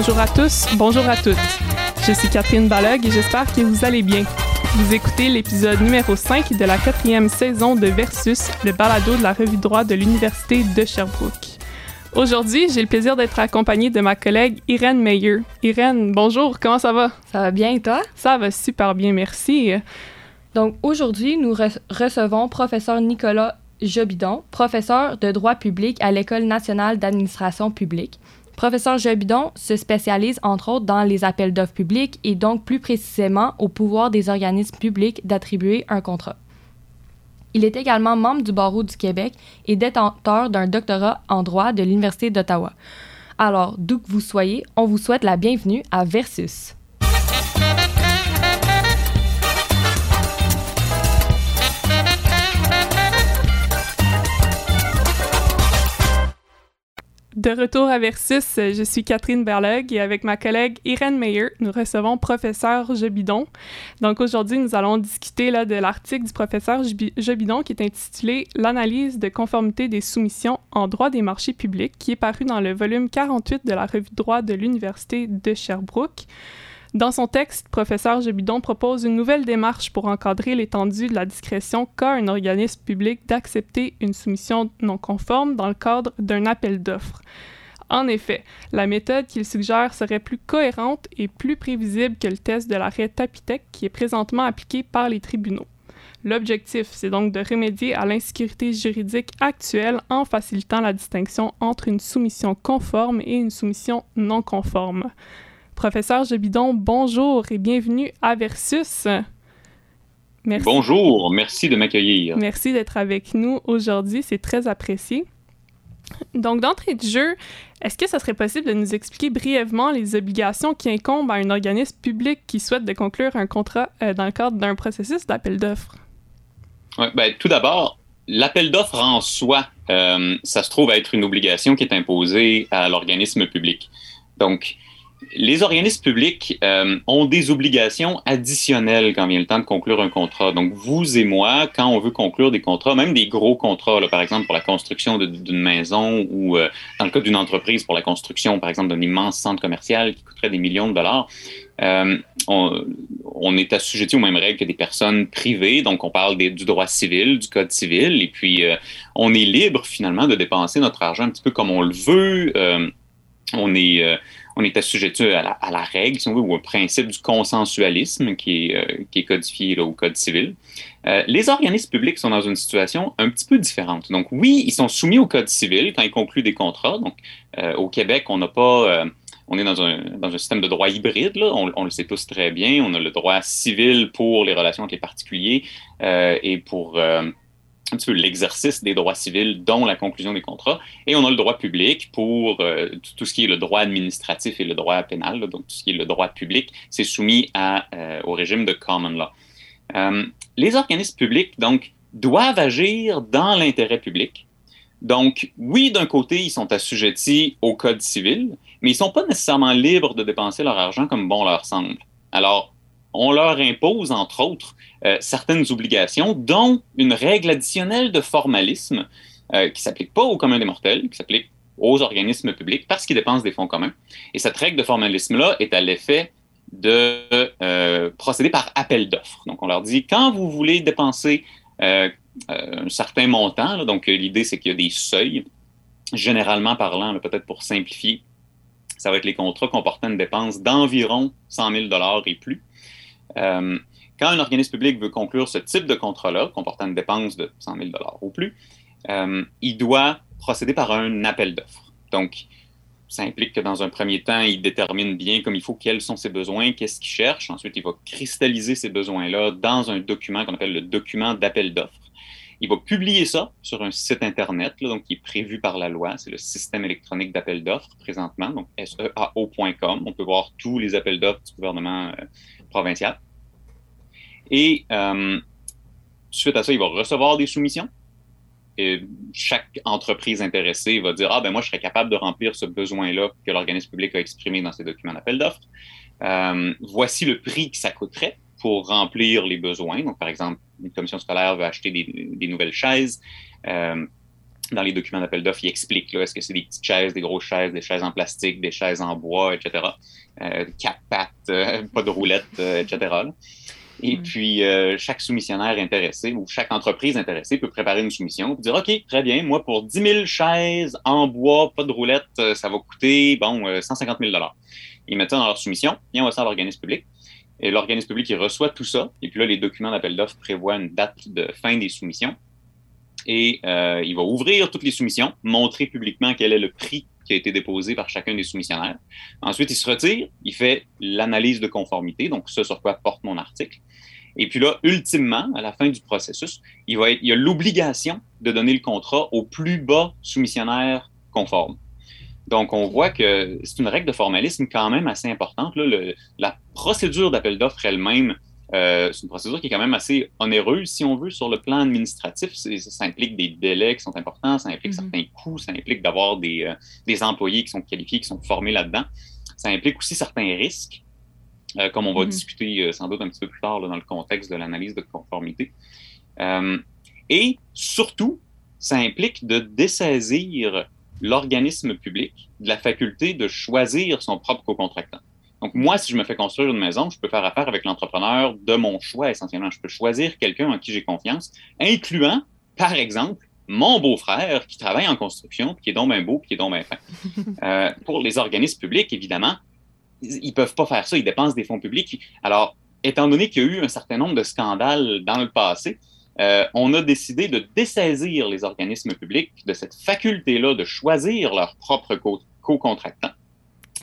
Bonjour à tous, bonjour à toutes. Je suis Catherine Balog et j'espère que vous allez bien. Vous écoutez l'épisode numéro 5 de la quatrième saison de Versus, le balado de la revue droit de l'Université de Sherbrooke. Aujourd'hui, j'ai le plaisir d'être accompagnée de ma collègue Irène Meyer. Irène, bonjour, comment ça va? Ça va bien et toi? Ça va super bien, merci. Donc aujourd'hui, nous recevons professeur Nicolas Jobidon, professeur de droit public à l'École nationale d'administration publique. Professeur Jobidon se spécialise entre autres dans les appels d'offres publics et donc plus précisément au pouvoir des organismes publics d'attribuer un contrat. Il est également membre du barreau du Québec et détenteur d'un doctorat en droit de l'Université d'Ottawa. Alors, d'où que vous soyez, on vous souhaite la bienvenue à Versus. De retour à Versus, je suis Catherine Berlog et avec ma collègue Irène Meyer, nous recevons professeur Jebidon. Donc aujourd'hui, nous allons discuter là, de l'article du professeur Jebidon qui est intitulé L'analyse de conformité des soumissions en droit des marchés publics qui est paru dans le volume 48 de la revue droit de l'Université de Sherbrooke. Dans son texte, professeur Jebidon propose une nouvelle démarche pour encadrer l'étendue de la discrétion qu'a un organisme public d'accepter une soumission non conforme dans le cadre d'un appel d'offres. En effet, la méthode qu'il suggère serait plus cohérente et plus prévisible que le test de l'arrêt Tapitec qui est présentement appliqué par les tribunaux. L'objectif, c'est donc de remédier à l'insécurité juridique actuelle en facilitant la distinction entre une soumission conforme et une soumission non conforme. Professeur Jebidon, bonjour et bienvenue à Versus. Merci. Bonjour, merci de m'accueillir. Merci d'être avec nous aujourd'hui, c'est très apprécié. Donc, d'entrée de jeu, est-ce que ça serait possible de nous expliquer brièvement les obligations qui incombent à un organisme public qui souhaite de conclure un contrat euh, dans le cadre d'un processus d'appel d'offres? Ouais, ben, tout d'abord, l'appel d'offres en soi, euh, ça se trouve être une obligation qui est imposée à l'organisme public. Donc, les organismes publics euh, ont des obligations additionnelles quand vient le temps de conclure un contrat. Donc, vous et moi, quand on veut conclure des contrats, même des gros contrats, par exemple pour la construction d'une maison ou euh, dans le cas d'une entreprise pour la construction, par exemple, d'un immense centre commercial qui coûterait des millions de dollars, euh, on, est assujetti aux mêmes règles que des personnes privées. Donc, on parle du droit civil, du code civil, et puis on est libre finalement de dépenser notre argent un petit peu comme on le veut. on est on est assujetti à la, règle, si on veut, ou au principe du consensualisme qui est, euh, codifié au Code civil. Euh, les organismes publics sont dans une situation un petit peu différente. Donc, oui, ils sont soumis au Code civil quand ils concluent des contrats. Donc, euh, au Québec, on n'a pas. on est dans un, système de droit hybride, là. On, le sait tous très bien. On a le droit civil pour les relations avec les particuliers et pour un petit peu l'exercice des droits civils, dont la conclusion des contrats. Et on a le droit public pour euh, tout ce qui est le droit administratif et le droit pénal, donc tout ce qui est le droit public, c'est soumis euh, au régime de common law. Euh, les organismes publics, donc, doivent agir dans l'intérêt public. Donc, oui, d'un côté, ils sont assujettis au code civil, mais ils ne sont pas nécessairement libres de dépenser leur argent comme bon leur semble. Alors, on leur impose, entre autres, euh, certaines obligations, dont une règle additionnelle de formalisme euh, qui s'applique pas au commun des mortels, qui s'applique aux organismes publics parce qu'ils dépensent des fonds communs. Et cette règle de formalisme-là est à l'effet de euh, procéder par appel d'offres. Donc, on leur dit, quand vous voulez dépenser un certain montant, donc l'idée, c'est qu'il y a des seuils, généralement parlant, peut-être pour simplifier, ça va être les contrats comportant une dépense d'environ 100 000 et plus. Euh, quand un organisme public veut conclure ce type de contrat-là, comportant une dépense de 100 000 ou plus, euh, il doit procéder par un appel d'offres. Donc, ça implique que dans un premier temps, il détermine bien comme il faut quels sont ses besoins, qu'est-ce qu'il cherche. Ensuite, il va cristalliser ces besoins-là dans un document qu'on appelle le document d'appel d'offres. Il va publier ça sur un site Internet, donc qui est prévu par la loi. C'est le système électronique d'appel d'offres présentement, donc seao.com. On peut voir tous les appels d'offres du gouvernement euh, provincial. Et euh, suite à ça, il va recevoir des soumissions. Et chaque entreprise intéressée va dire Ah, ben moi, je serais capable de remplir ce besoin-là que l'organisme public a exprimé dans ses documents d'appel d'offres. Euh, voici le prix que ça coûterait pour remplir les besoins. Donc, par exemple, une commission scolaire veut acheter des, nouvelles chaises. Euh, dans les documents d'appel d'offres, il explique est-ce que c'est des petites chaises, des grosses chaises, des chaises en plastique, des chaises en bois, etc. Euh, quatre pattes, euh, pas de roulettes, euh, etc. Et puis, chaque soumissionnaire intéressé ou chaque entreprise intéressée peut préparer une soumission et dire OK, très bien, moi, pour 10 000 chaises en bois, pas de roulettes, ça va coûter, bon, 150 000 Ils mettent ça dans leur soumission, ils envoient ça à l'organisme public. Et l'organisme public, reçoit tout ça. Et puis là, les documents d'appel d'offres prévoient une date de fin des soumissions et euh, il va ouvrir toutes les soumissions, montrer publiquement quel est le prix qui a été déposé par chacun des soumissionnaires. Ensuite, il se retire, il fait l'analyse de conformité, donc ce sur quoi porte mon article. Et puis là, ultimement, à la fin du processus, il, il y a l'obligation de donner le contrat au plus bas soumissionnaire conforme. Donc, on voit que c'est une règle de formalisme quand même assez importante. la procédure d'appel d'offres elle-même euh, c'est une procédure qui est quand même assez onéreuse, si on veut, sur le plan administratif. Ça, implique des délais qui sont importants, ça implique mhm. certains coûts, ça implique d'avoir des, euh, des, employés qui sont qualifiés, qui sont formés là-dedans. Ça implique aussi certains risques, euh, comme on va mhm. discuter sans doute un petit peu plus tard dans le contexte de l'analyse de conformité. et surtout, ça implique de dessaisir l'organisme public de la faculté de choisir son propre co-contractant. Donc, moi, si je me fais construire une maison, je peux faire affaire avec l'entrepreneur de mon choix essentiellement. Je peux choisir quelqu'un en qui j'ai confiance, incluant, par exemple, mon beau-frère qui travaille en construction, qui est donc bien beau, qui est donc bien fin. Euh, pour les organismes publics, évidemment, ils ne peuvent pas faire ça, ils dépensent des fonds publics. Alors, étant donné qu'il y a eu un certain nombre de scandales dans le passé, euh, on a décidé de dessaisir les organismes publics de cette faculté-là de choisir leur propre co-contractant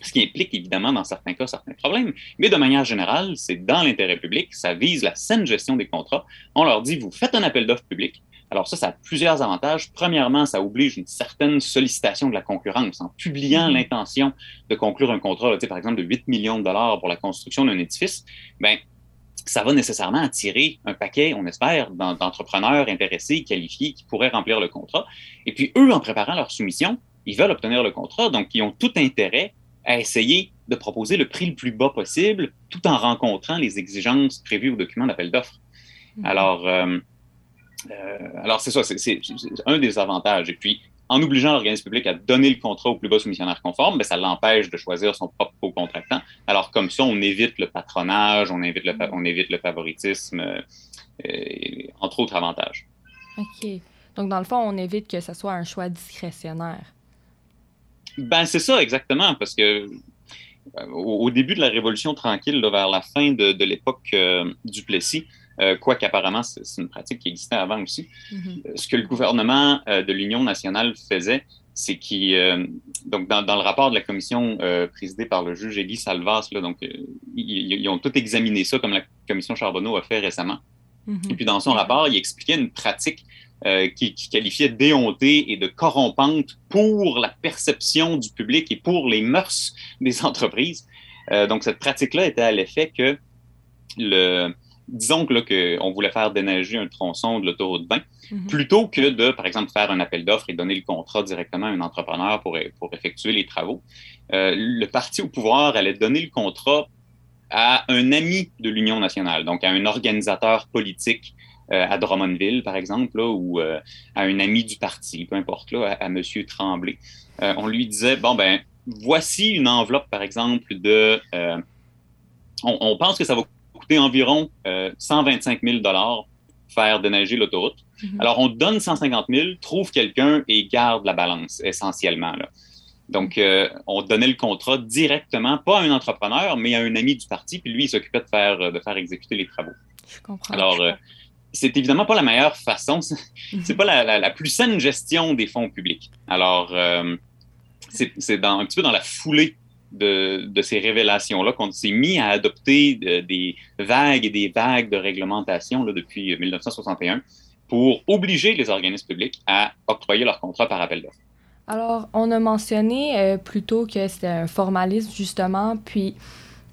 ce qui implique évidemment dans certains cas certains problèmes. Mais de manière générale, c'est dans l'intérêt public, ça vise la saine gestion des contrats. On leur dit, vous faites un appel d'offres public. Alors ça, ça a plusieurs avantages. Premièrement, ça oblige une certaine sollicitation de la concurrence en publiant mm-hmm. l'intention de conclure un contrat, par exemple, de 8 millions de dollars pour la construction d'un édifice. Ben, ça va nécessairement attirer un paquet, on espère, d'entrepreneurs intéressés, qualifiés, qui pourraient remplir le contrat. Et puis, eux, en préparant leur soumission, ils veulent obtenir le contrat, donc ils ont tout intérêt à essayer de proposer le prix le plus bas possible tout en rencontrant les exigences prévues au document d'appel d'offres. Mhm. Alors, euh, euh, alors c'est ça, c'est un des avantages. Et puis, en obligeant l'organisme public à donner le contrat au plus bas soumissionnaire conforme, ben, ça l'empêche de choisir son propre co-contractant. Alors, comme ça, on évite le patronage, on évite le, on évite le favoritisme, euh, entre autres avantages. OK. Donc, dans le fond, on évite que ce soit un choix discrétionnaire. Ben, c'est ça, exactement, parce que euh, au, début de la Révolution tranquille, vers la fin de, l'époque euh, du Plessis, euh, quoi qu'apparemment c'est une pratique qui existait avant aussi, mm-hmm. ce que le gouvernement de l'Union nationale faisait, c'est qu'ils, donc dans, le rapport de la commission présidée par le juge Elie Salvas, là, donc ils, ont tout examiné ça comme la commission Charbonneau a fait récemment. Mm-hmm. Et puis dans son rapport, il expliquait une pratique euh, qui, qui, qualifiait déhontée et de corrompante pour la perception du public et pour les mœurs des entreprises. Euh, donc, cette pratique-là était à l'effet que le, disons que, là, on voulait faire déneiger un tronçon de l'autoroute 20, mhm. plutôt que de, par exemple, faire un appel d'offres et donner le contrat directement à un entrepreneur pour, pour effectuer les travaux, euh, le parti au pouvoir allait donner le contrat à un ami de l'Union nationale, donc à un organisateur politique euh, à Drummondville, par exemple, ou euh, à un ami du parti, peu importe, là, à, M. Tremblay. Euh, on lui disait, bon, ben, voici une enveloppe, par exemple, de... On, pense que ça va coûter environ 125 000 faire déneiger l'autoroute. Mhm. Alors, on donne 150 000, trouve quelqu'un et garde la balance, essentiellement. Là. Donc, on donnait le contrat directement, pas à un entrepreneur, mais à un ami du parti, puis lui, il s'occupait de faire, de faire exécuter les travaux. Je comprends. Alors, c'est évidemment pas la meilleure façon, c'est pas la, plus saine gestion des fonds publics. Alors, euh, c'est un petit peu dans la foulée de, ces révélations-là qu'on s'est mis à adopter euh, des vagues et des vagues de réglementation là, depuis 1961 pour obliger les organismes publics à octroyer leurs contrats par appel d'offres. Alors, on a mentionné euh, plutôt que c'était un formalisme, justement, puis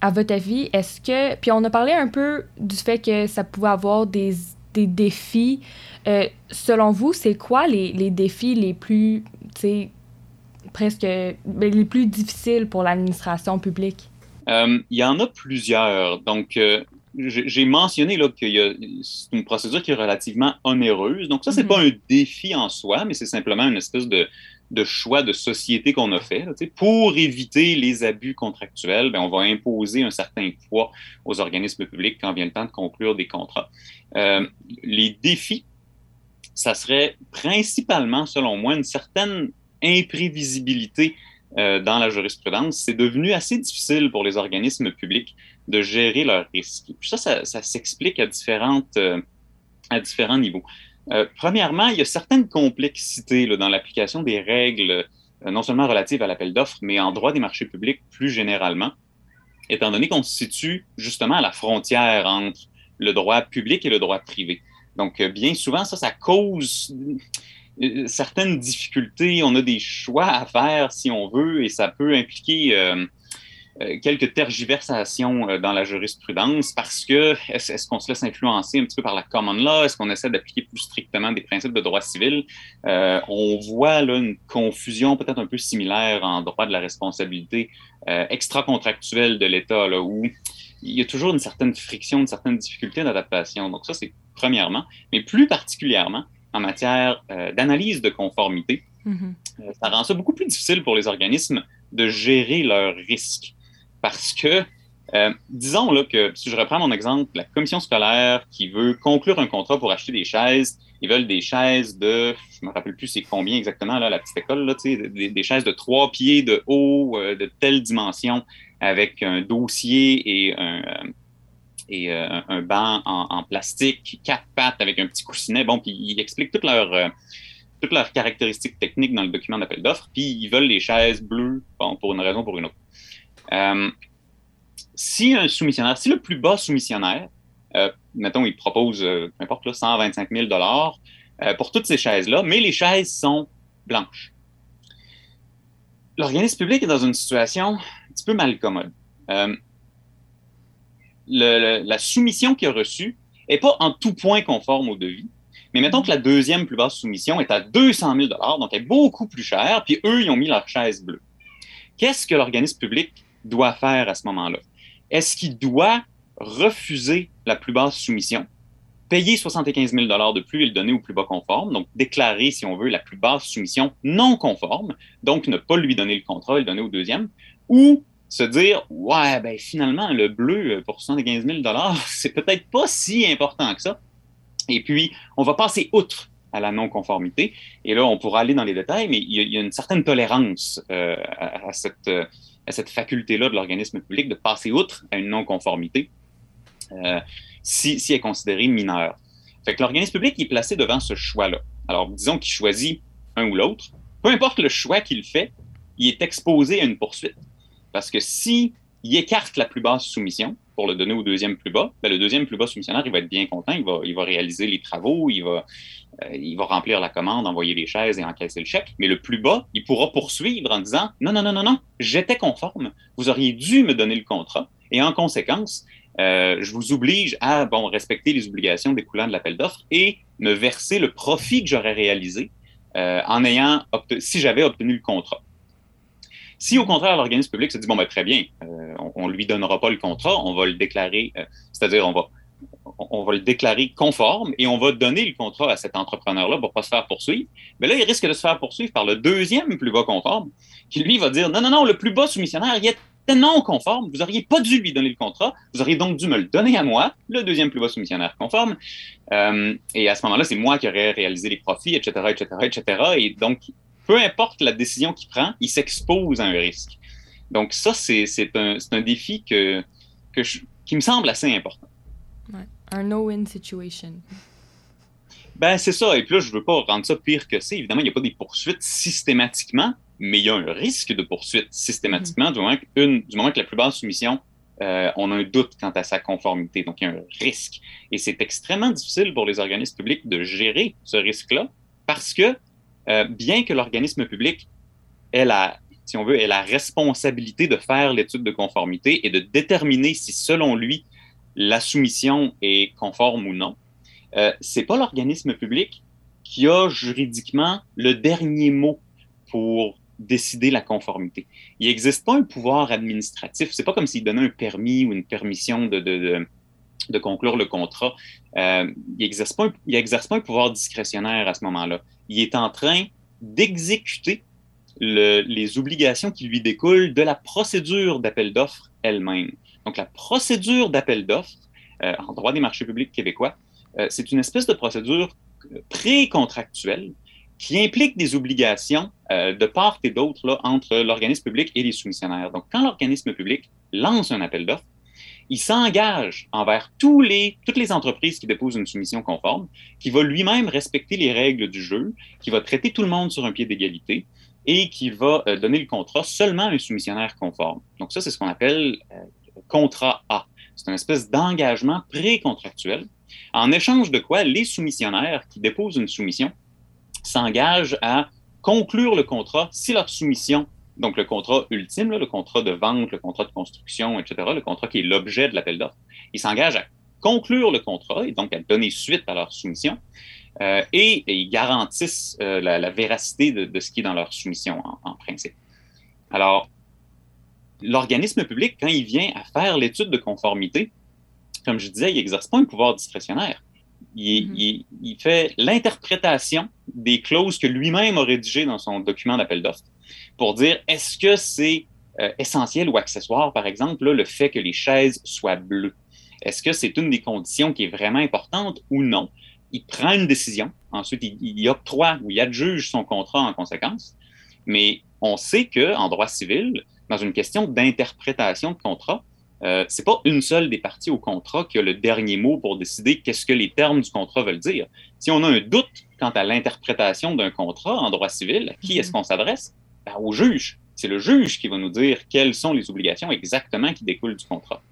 à votre avis, est-ce que... Puis on a parlé un peu du fait que ça pouvait avoir des des défis. Euh, selon vous, c'est quoi les, les, défis les plus, presque ben, les plus difficiles pour l'administration publique? Euh, il y en a plusieurs. Donc, euh, j'ai mentionné là, que c'est une procédure qui est relativement onéreuse. Donc, ça, c'est n'est pas mm-hmm. un défi en soi, mais c'est simplement une espèce de, de choix de société qu'on a fait. pour éviter les abus contractuels, ben, on va imposer un certain poids aux organismes publics quand vient le temps de conclure des contrats. Euh, les défis, ça serait principalement, selon moi, une certaine imprévisibilité euh, dans la jurisprudence. C'est devenu assez difficile pour les organismes publics de gérer leurs risques. Puis ça, ça, s'explique à, euh, à différents niveaux. Euh, premièrement, il y a certaines complexités dans l'application des règles, non seulement relatives à l'appel d'offres, mais en droit des marchés publics plus généralement, étant donné qu'on se situe justement à la frontière entre le droit public et le droit privé. Donc, bien souvent, ça, ça cause certaines difficultés. On a des choix à faire si on veut, et ça peut impliquer euh, quelques tergiversations euh, dans la jurisprudence parce que est-ce qu'on se laisse influencer un petit peu par la common law? Est-ce qu'on essaie d'appliquer plus strictement des principes de droit civil? Euh, on voit là une confusion peut-être un peu similaire en droit de la responsabilité extra-contractuelle de l'État, là, où il y a toujours une certaine friction, une certaine difficulté d'adaptation. Donc ça, c'est premièrement, mais plus particulièrement en matière d'analyse de conformité. Mm-hmm. ça rend ça beaucoup plus difficile pour les organismes de gérer leurs risques. Parce que, euh, disons là, que, si je reprends mon exemple, la commission scolaire qui veut conclure un contrat pour acheter des chaises, ils veulent des chaises de, je me rappelle plus c'est combien exactement, là, la petite école, là, des, des chaises de trois pieds de haut, euh, de telle dimension, avec un dossier et un, euh, et, un banc en, plastique, quatre pattes avec un petit coussinet. Bon, puis ils expliquent toutes leurs toutes leurs caractéristiques techniques dans le document d'appel d'offres, puis ils veulent les chaises bleues, bon, pour une raison ou pour une autre. Euh, si un soumissionnaire, si le plus bas soumissionnaire, euh, mettons, il propose, euh, peu importe, là, 125 000 pour toutes ces chaises-là, mais les chaises sont blanches. L'organisme public est dans une situation un petit peu mal commode. La soumission qu'il a reçue n'est pas en tout point conforme au devis, mais mettons que la deuxième plus basse soumission est à 200 000 donc elle est beaucoup plus chère, puis eux, ils ont mis leur chaise bleue. Qu'est-ce que l'organisme public doit faire à ce moment-là? Est-ce qu'il doit refuser la plus basse soumission, payer 75 000 de plus et le donner au plus bas conforme, donc déclarer, si on veut, la plus basse soumission non conforme, donc ne pas lui donner le contrat et le donner au deuxième, ou se dire, ouais, ben finalement, le bleu pour 75 000 c'est peut-être pas si important que ça. Et puis, on va passer outre à la non-conformité. Et là, on pourra aller dans les détails, mais il y a, une certaine tolérance euh, à, cette, à cette faculté-là de l'organisme public de passer outre à une non-conformité euh, si, si elle est considérée mineure. Fait que l'organisme public est placé devant ce choix-là. Alors, disons qu'il choisit un ou l'autre. Peu importe le choix qu'il fait, il est exposé à une poursuite. Parce que si écarte la plus basse soumission pour le donner au deuxième plus bas, ben le deuxième plus bas soumissionnaire, il va être bien content, il va, il va réaliser les travaux, il va, euh, il va remplir la commande, envoyer les chaises et encaisser le chèque. Mais le plus bas, il pourra poursuivre en disant non, non, non, non, non, j'étais conforme. Vous auriez dû me donner le contrat. Et en conséquence, euh, je vous oblige à bon, respecter les obligations découlant de l'appel d'offres et me verser le profit que j'aurais réalisé euh, en ayant si j'avais obtenu le contrat. Si au contraire l'organisme public se dit bon ben très bien, on, ne lui donnera pas le contrat, on va le déclarer, c'est-à-dire on va on va le déclarer conforme et on va donner le contrat à cet entrepreneur-là pour ne pas se faire poursuivre. Mais là, il risque de se faire poursuivre par le deuxième plus bas conforme, qui lui va dire non, non, non, le plus bas soumissionnaire, il était non conforme, vous n'auriez pas dû lui donner le contrat, vous auriez donc dû me le donner à moi, le deuxième plus bas soumissionnaire conforme. Euh, et à ce moment-là, c'est moi qui aurais réalisé les profits, etc., etc., etc. Et donc, peu importe la décision qu'il prend, il s'expose à un risque. Donc, ça, c'est un, un, défi que, que qui me semble assez important. Un no-win situation. Ben, c'est ça. Et puis là, je veux pas rendre ça pire que c'est. Évidemment, il n'y a pas des poursuites systématiquement, mais il y a un risque de poursuite systématiquement du, moment que du moment que la plupart des soumissions, euh, on a un doute quant à sa conformité. Donc, il y a un risque. Et c'est extrêmement difficile pour les organismes publics de gérer ce risque-là parce que, euh, bien que l'organisme public ait la, si on veut, ait la responsabilité de faire l'étude de conformité et de déterminer si, selon lui, la soumission est conforme ou non, euh, c'est pas l'organisme public qui a juridiquement le dernier mot pour décider la conformité. Il n'existe pas un pouvoir administratif. C'est pas comme s'il donnait un permis ou une permission de, conclure le contrat, euh, il n'exerce pas, pas, un pouvoir discrétionnaire à ce moment-là. Il est en train d'exécuter les obligations qui lui découlent de la procédure d'appel d'offres elle-même. Donc, la procédure d'appel d'offres euh, en droit des marchés publics québécois, euh, c'est une espèce de procédure pré-contractuelle qui implique des obligations de part et d'autre entre l'organisme public et les soumissionnaires. Donc, quand l'organisme public lance un appel d'offres, il s'engage envers toutes les entreprises qui déposent une soumission conforme, qui va lui-même respecter les règles du jeu, qui va traiter tout le monde sur un pied d'égalité et qui va euh, donner le contrat seulement à un soumissionnaire conforme. Donc ça, c'est ce qu'on appelle euh, contrat A. C'est une espèce d'engagement pré-contractuel, en échange de quoi les soumissionnaires qui déposent une soumission s'engagent à conclure le contrat si leur soumission donc le contrat ultime, le contrat de vente, le contrat de construction, etc., le contrat qui est l'objet de l'appel d'offres, ils s'engagent à conclure le contrat et donc à donner suite à leur soumission euh, et, ils garantissent euh, la, véracité de, ce qui est dans leur soumission en, principe. Alors, l'organisme public, quand il vient à faire l'étude de conformité, comme je disais, il n'exerce pas un pouvoir discrétionnaire. Il, mm-hmm. il fait l'interprétation des clauses que lui-même a rédigées dans son document d'appel d'offres pour dire est-ce que c'est euh, essentiel ou accessoire, par exemple, le fait que les chaises soient bleues? Est-ce que c'est une des conditions qui est vraiment importante ou non? Il prend une décision, ensuite il, il octroie ou il adjuge son contrat en conséquence, mais on sait qu'en droit civil, dans une question d'interprétation de contrat, euh, c'est pas une seule des parties au contrat qui a le dernier mot pour décider qu'est-ce que les termes du contrat veulent dire. Si on a un doute quant à l'interprétation d'un contrat en droit civil, à qui est-ce qu'on s'adresse? Ben, au juge. C'est le juge qui va nous dire quelles sont les obligations exactement qui découlent du contrat.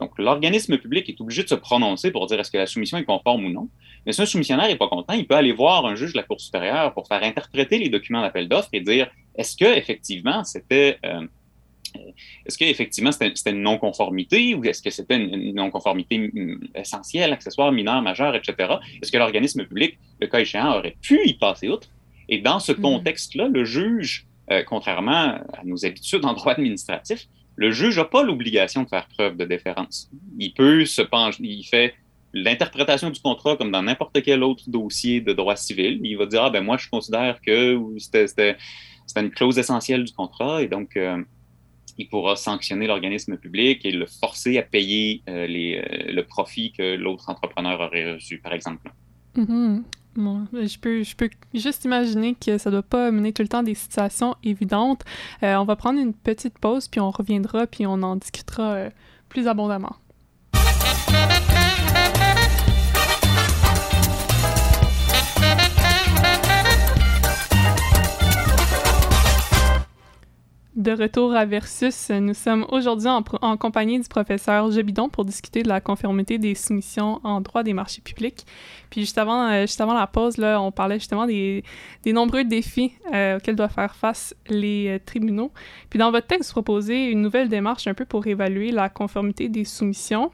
Donc, l'organisme public est obligé de se prononcer pour dire est-ce que la soumission est conforme ou non. Mais si un soumissionnaire n'est pas content, il peut aller voir un juge de la Cour supérieure pour faire interpréter les documents d'appel d'offres et dire est-ce que effectivement c'était euh, est-ce qu'effectivement c'était une non-conformité ou est-ce que c'était une, non-conformité mm, essentielle, accessoire, mineure, majeure, etc. Est-ce que l'organisme public, le cas échéant, aurait pu y passer outre? Et dans ce mm. contexte-là, le juge euh, contrairement à nos habitudes en droit administratif, le juge n'a pas l'obligation de faire preuve de déférence. Il peut se pencher, il fait l'interprétation du contrat comme dans n'importe quel autre dossier de droit civil. Il va dire ah ben moi je considère que c'était une clause essentielle du contrat et donc euh, il pourra sanctionner l'organisme public et le forcer à payer euh, le profit que l'autre entrepreneur aurait reçu, par exemple. Je, peux, je peux juste imaginer que ça doit pas mener tout le temps des situations évidentes. Euh, on va prendre une petite pause, puis on reviendra, puis on en discutera euh, plus abondamment. De retour à Versus, nous sommes aujourd'hui en, compagnie du professeur Jebidon pour discuter de la conformité des soumissions en droit des marchés publics. Puis juste avant, euh, juste avant la pause, là, on parlait justement des, des nombreux défis euh, auxquels doivent faire face les euh, tribunaux. Puis dans votre texte, vous proposez une nouvelle démarche un peu pour évaluer la conformité des soumissions.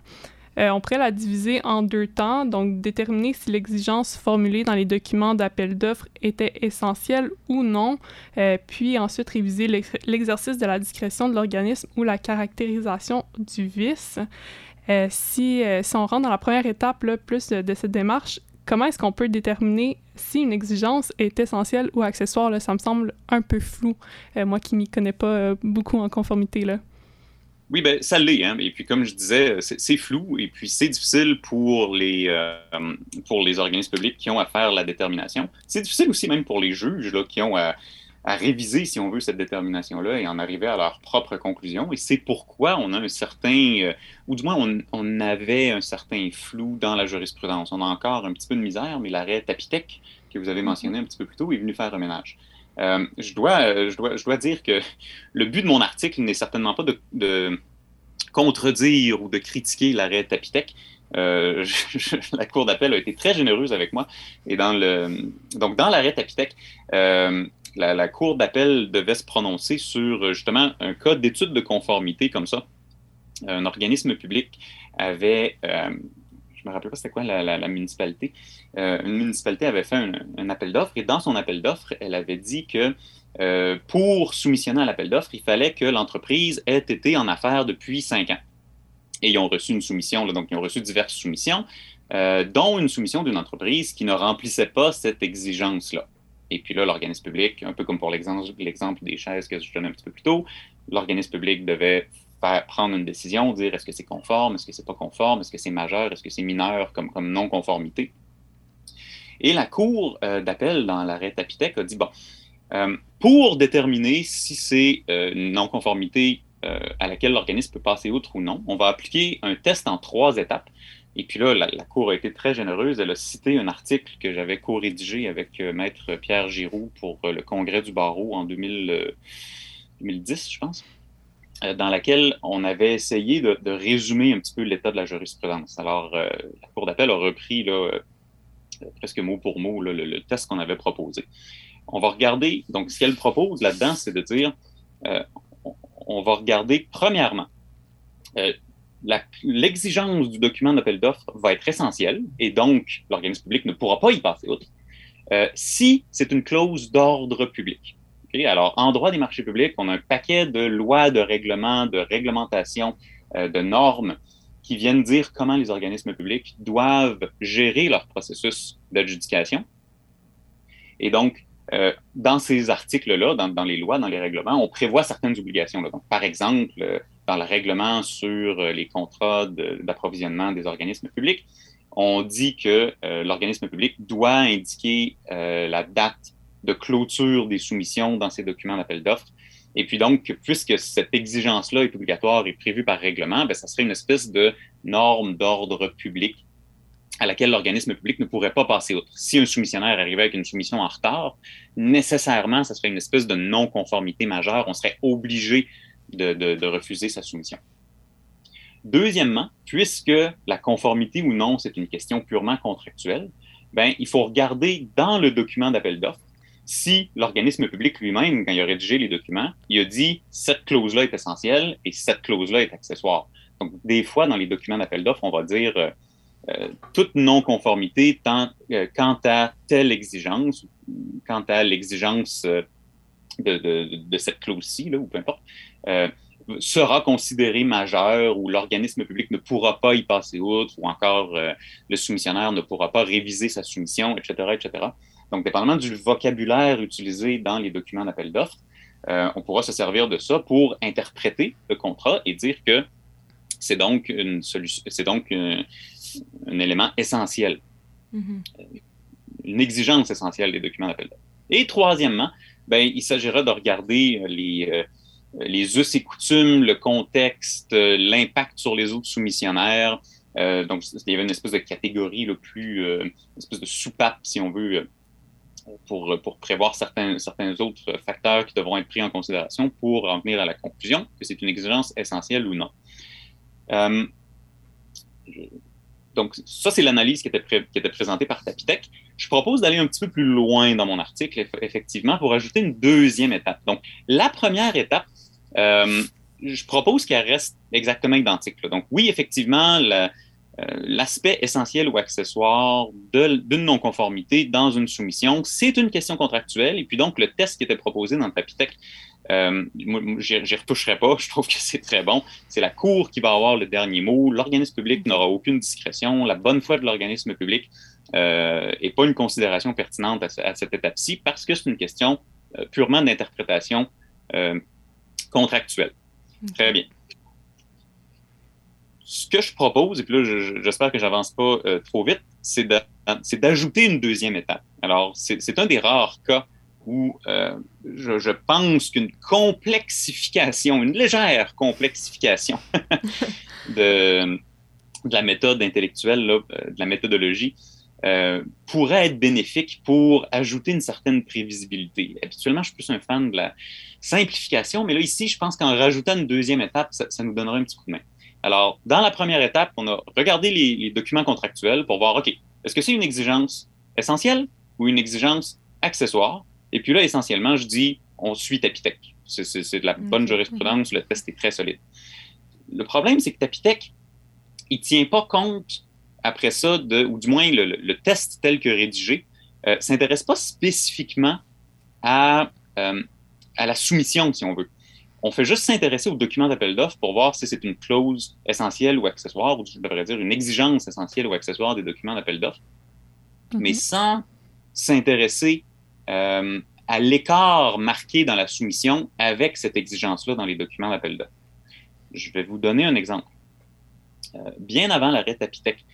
Euh, on pourrait la diviser en deux temps, donc déterminer si l'exigence formulée dans les documents d'appel d'offres était essentielle ou non, euh, puis ensuite réviser l'exercice de la discrétion de l'organisme ou la caractérisation du vice. Euh, si, on rentre dans la première étape là, plus de, cette démarche, comment est-ce qu'on peut déterminer si une exigence est essentielle ou accessoire? Là? Ça me semble un peu flou, moi qui m'y connais pas beaucoup en conformité. Là. Oui, ben, ça l'est. Hein? Et puis, comme je disais, c'est flou et puis c'est difficile pour les, euh, pour les organismes publics qui ont à faire la détermination. C'est difficile aussi même pour les juges là, qui ont à, réviser, si on veut, cette détermination-là et en arriver à leur propre conclusion. Et c'est pourquoi on a un certain, euh, ou du moins on, on, avait un certain flou dans la jurisprudence. On a encore un petit peu de misère, mais l'arrêt Tapitec, que vous avez mentionné un petit peu plus tôt, est venu faire un ménage. Euh, je, dois, euh, je, dois, je dois dire que le but de mon article n'est certainement pas de, contredire ou de critiquer l'arrêt Tapitec. Euh, la Cour d'appel a été très généreuse avec moi. Et dans donc, dans l'arrêt Tapitec, euh, la, Cour d'appel devait se prononcer sur justement un cas d'étude de conformité comme ça. Un organisme public avait je me rappelle pas c'était quoi la, municipalité. Euh, une municipalité avait fait un, appel d'offres et dans son appel d'offres, elle avait dit que euh, pour soumissionner à l'appel d'offres, il fallait que l'entreprise ait été en affaires depuis cinq ans. et ils ont reçu une soumission, donc ils ont reçu diverses soumissions, euh, dont une soumission d'une entreprise qui ne remplissait pas cette exigence-là. Et puis là, l'organisme public, un peu comme pour l'exemple des chaises que je donnais un petit peu plus tôt, l'organisme public devait faire, prendre une décision, dire est-ce que c'est conforme, est-ce que c'est pas conforme, est-ce que c'est majeur, est-ce que c'est mineur comme, comme non-conformité. Et la Cour euh, d'appel dans l'arrêt Tapitec a dit, bon, euh, pour déterminer si c'est une non-conformité à laquelle l'organisme peut passer outre ou non, on va appliquer un test en trois étapes et puis là, la, Cour a été très généreuse. Elle a cité un article que j'avais co-rédigé avec euh, Maître Pierre Giroux pour euh, le Congrès du barreau en 2010, euh, je pense, dans laquelle on avait essayé de, résumer un petit peu l'état de la jurisprudence. Alors, la Cour d'appel a repris là, presque mot pour mot le, test qu'on avait proposé. On va regarder, donc ce qu'elle propose là-dedans, c'est de dire, on, va regarder premièrement l'exigence du document d'appel d'offres va être essentielle et donc l'organisme public ne pourra pas y passer outre euh, si c'est une clause d'ordre public. Alors, en droit des marchés publics, on a un paquet de lois, de règlements, de réglementations, euh, de normes qui viennent dire comment les organismes publics doivent gérer leur processus d'adjudication. Et donc, euh, dans ces articles-là, dans, les lois, dans les règlements, on prévoit certaines obligations. Donc, par exemple, dans le règlement sur euh, les contrats d'approvisionnement des organismes publics, on dit que euh, l'organisme public doit indiquer euh, la date de clôture des soumissions dans ses documents d'appel d'offres. Et puis donc, puisque cette exigence-là est obligatoire et prévue par règlement, bien, ça serait une espèce de norme d'ordre public à laquelle l'organisme public ne pourrait pas passer outre. Si un soumissionnaire arrivait avec une soumission en retard, nécessairement, ça serait une espèce de non-conformité majeure. On serait obligé de, refuser sa soumission. Deuxièmement, puisque la conformité ou non, c'est une question purement contractuelle, ben, il faut regarder dans le document d'appel d'offres si l'organisme public lui-même, quand il a rédigé les documents, il a dit cette clause-là est essentielle et cette clause-là est accessoire. Donc, des fois, dans les documents d'appel d'offres, on va dire euh, euh, toute non-conformité euh, quant à telle exigence, quant à l'exigence de, cette clause-ci, ou peu importe, euh, sera considéré majeur ou l'organisme public ne pourra pas y passer outre ou encore euh, le soumissionnaire ne pourra pas réviser sa soumission, etc., etc. Donc, dépendamment du vocabulaire utilisé dans les documents d'appel d'offres, euh, on pourra se servir de ça pour interpréter le contrat et dire que c'est donc, une solution, c'est donc un, élément essentiel, mm-hmm. une exigence essentielle des documents d'appel d'offres. Et troisièmement, ben, il s'agira de regarder les, euh, les us et coutumes, le contexte, euh, l'impact sur les autres soumissionnaires. Euh, donc, il y avait une espèce de catégorie le plus, une espèce de soupape, si on veut, pour, prévoir certains, certains autres facteurs qui devront être pris en considération pour en venir à la conclusion que c'est une exigence essentielle ou non. donc, ça, c'est l'analyse qui était, présentée par Tapitech. Je propose d'aller un petit peu plus loin dans mon article, effectivement, pour ajouter une deuxième étape. Donc, la première étape, euh, je propose qu'elle reste exactement identique. Donc oui, effectivement, euh, l'aspect essentiel ou accessoire d'une non-conformité dans une soumission, c'est une question contractuelle. Et puis donc, le test qui était proposé dans le Papitech, euh, j'y retoucherai pas, je trouve que c'est très bon. C'est la Cour qui va avoir le dernier mot. L'organisme public n'aura aucune discrétion. La bonne foi de l'organisme public n'est euh, pas une considération pertinente à, cette étape-ci parce que c'est une question purement d'interprétation contractuel. Très bien. Ce que je propose, et puis là, j'espère que je n'avance pas euh, trop vite, c'est d'ajouter une deuxième étape. Alors, c'est un des rares cas où euh, je, pense qu'une complexification, une légère complexification de, la méthode intellectuelle, euh, de la méthodologie, pourrait être bénéfique pour ajouter une certaine prévisibilité. Habituellement, je suis plus un fan de la, simplification, mais là, ici, je pense qu'en rajoutant une deuxième étape, ça, nous donnera un petit coup de main. Alors, dans la première étape, on a regardé les, documents contractuels pour voir, OK, est-ce que c'est une exigence essentielle ou une exigence accessoire? Et puis là, essentiellement, je dis, on suit Tapitech. C'est de la bonne jurisprudence, le test est très solide. Le problème, c'est que Tapitech, il ne tient pas compte après ça, de, ou du moins le, test tel que rédigé, ne euh, s'intéresse pas spécifiquement à euh, à la soumission, si on veut. On fait juste s'intéresser au document d'appel d'offres pour voir si c'est une clause essentielle ou accessoire, ou je devrais dire une exigence essentielle ou accessoire des documents d'appel d'offres, mais mhm. sans s'intéresser euh, à l'écart marqué dans la soumission avec cette exigence-là dans les documents d'appel d'offres. Je vais vous donner un exemple. Euh, bien avant l'arrêt Tapitec,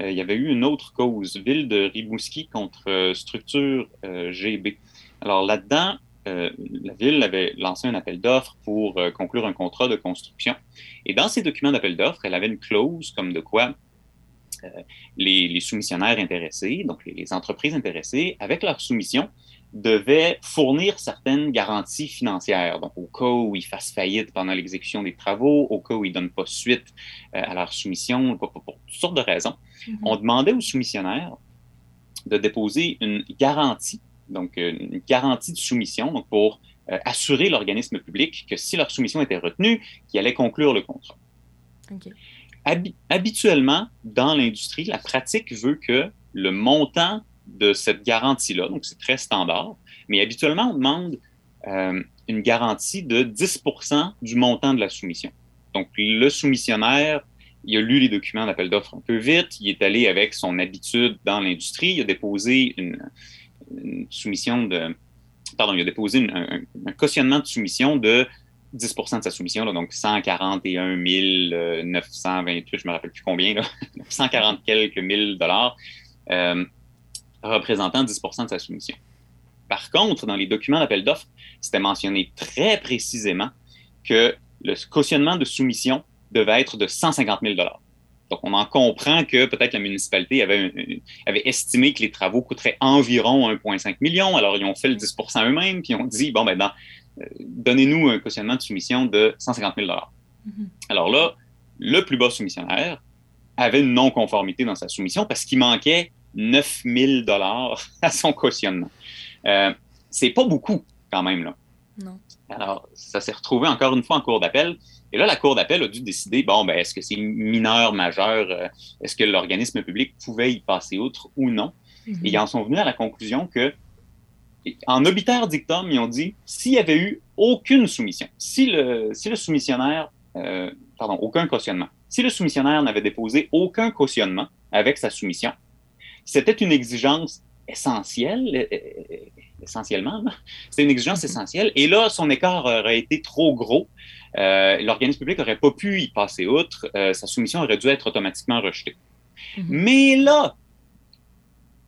euh, il y avait eu une autre cause, Ville de Ribouski contre Structure GB. Alors là-dedans, la ville avait lancé un appel d'offres pour conclure un contrat de construction. Et dans ces documents d'appel d'offres, elle avait une clause comme de quoi les, soumissionnaires intéressés, donc les, entreprises intéressées, avec leur soumission, devaient fournir certaines garanties financières. Donc, au cas où ils fassent faillite pendant l'exécution des travaux, au cas où ils ne donnent pas suite euh, à leur soumission, pour, toutes sortes de raisons, mm-hmm. on demandait aux soumissionnaires de déposer une garantie, donc euh, une garantie de soumission, donc pour euh, assurer l'organisme public que si leur soumission était retenue, qu'ils allaient conclure le contrat habituellement, dans l'industrie, la pratique veut que le montant de cette garantie-là, donc c'est très standard, mais habituellement, on demande euh, une garantie de 10% du montant de la soumission. Donc, le soumissionnaire, il a lu les documents d'appel d'offres un peu vite, il est allé avec son habitude dans l'industrie, il a déposé une, soumission de. Pardon, il a déposé un, cautionnement de soumission de 10% de sa soumission, donc 141 928, je ne me rappelle plus combien, 140 quelques mille dollars, euh, représentant 10% de sa soumission. Par contre, dans les documents d'appel d'offres, c'était mentionné très précisément que le cautionnement de soumission devait être de 150 000 donc, on en comprend que peut-être la municipalité avait, avait, estimé que les travaux coûteraient environ 1,5 million. Alors, ils ont fait le 10% eux-mêmes, puis ils ont dit, bon, ben, dans, donnez-nous un cautionnement de soumission de 150 000 mm-hmm. Alors là, le plus bas soumissionnaire avait une non-conformité dans sa soumission parce qu'il manquait 9 000 à son cautionnement. Euh, c'est pas beaucoup quand même, là. Non. Alors, ça s'est retrouvé encore une fois en cours d'appel. Et là, la Cour d'appel a dû décider, bon, ben, est-ce que c'est mineur, majeur, euh, est-ce que l'organisme public pouvait y passer outre ou non? Mm-hmm. Et ils en sont venus à la conclusion que en obitaire dictum, ils ont dit s'il y avait eu aucune soumission, si le, si le soumissionnaire, euh, pardon, aucun cautionnement, si le soumissionnaire n'avait déposé aucun cautionnement avec sa soumission, c'était une exigence essentielle, euh, essentiellement, c'est une exigence mm-hmm. essentielle, et là, son écart aurait été trop gros. L'organisme public n'aurait pas pu y passer outre, sa soumission aurait dû être automatiquement rejetée. Mm-hmm. Mais là,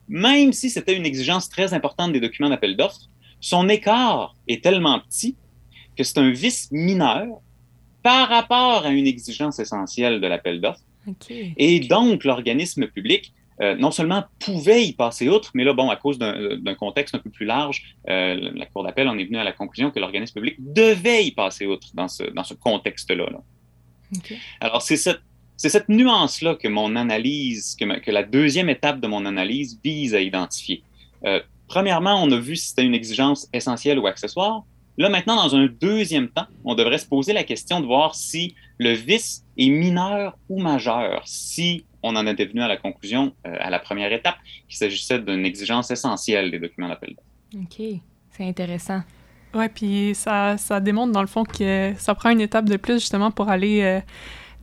même si c'était une exigence très importante des documents d'appel d'offres, son écart est tellement petit que c'est un vice mineur par rapport à une exigence essentielle de l'appel d'offres. Et donc, l'organisme public, euh, non seulement pouvait y passer outre, mais là, bon, à cause d'un contexte un peu plus large, euh, la Cour d'appel en est venue à la conclusion que l'organisme public devait y passer outre dans ce, dans ce contexte-là. Alors, c'est cette c'est cette nuance-là que mon analyse, que, la deuxième étape de mon analyse vise à identifier. Euh, premièrement, on a vu si c'était une exigence essentielle ou accessoire. Là, maintenant, dans un deuxième temps, on devrait se poser la question de voir si le vice est mineur ou majeur, si on en était venu à la conclusion euh, à la première étape qu'il s'agissait d'une exigence essentielle des documents d'appel OK, c'est intéressant. Oui, puis ça, ça démontre dans le fond que ça prend une étape de plus justement pour aller... Euh,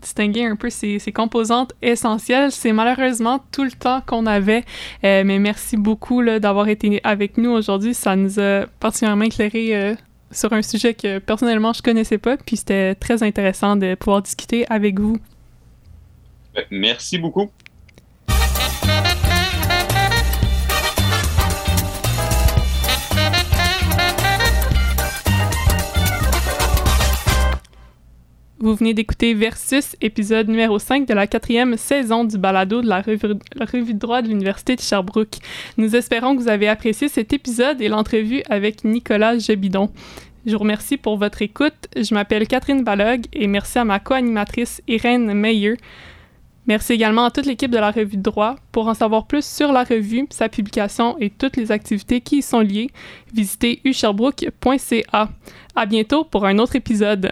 distinguer un peu ces, composantes essentielles. C'est malheureusement tout le temps qu'on avait, euh, mais merci beaucoup d'avoir été avec nous aujourd'hui. Ça nous a particulièrement éclairé euh, sur un sujet que personnellement je connaissais pas, puis c'était très intéressant de pouvoir discuter avec vous. Merci beaucoup. Vous venez d'écouter Versus, épisode numéro 5 de la quatrième saison du balado de la revue, de droit de l'Université de Sherbrooke. Nous espérons que vous avez apprécié cet épisode et l'entrevue avec Nicolas Jebidon. Je vous remercie pour votre écoute. Je m'appelle Catherine Balog et merci à ma co-animatrice Irène Meyer. Merci également à toute l'équipe de la revue de droit. Pour en savoir plus sur la revue, sa publication et toutes les activités qui y sont liées, visitez usherbrooke.ca. À bientôt pour un autre épisode.